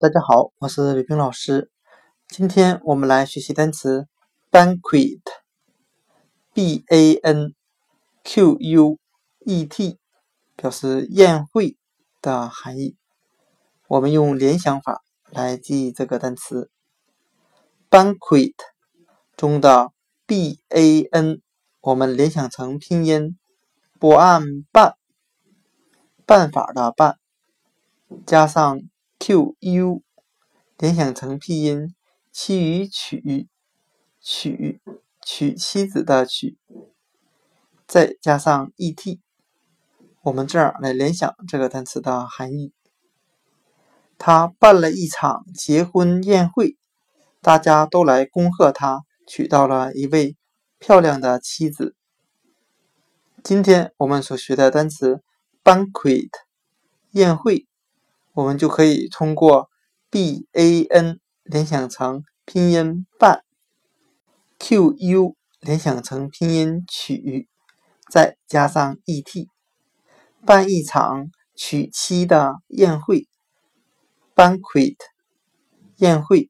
大家好，我是李冰老师。今天我们来学习单词 banquet，b a n q u e t，表示宴会的含义。我们用联想法来记忆这个单词 banquet 中的 b a n，我们联想成拼音 b a n 办，办法的办。加上 q u，联想成拼音妻与娶，娶娶妻子的娶，再加上 e t，我们这样来联想这个单词的含义。他办了一场结婚宴会，大家都来恭贺他娶到了一位漂亮的妻子。今天我们所学的单词 banquet，宴会。我们就可以通过 ban 联想成拼音半 qu 联想成拼音曲再加上 et 办一场娶妻的宴会 banquet 宴会。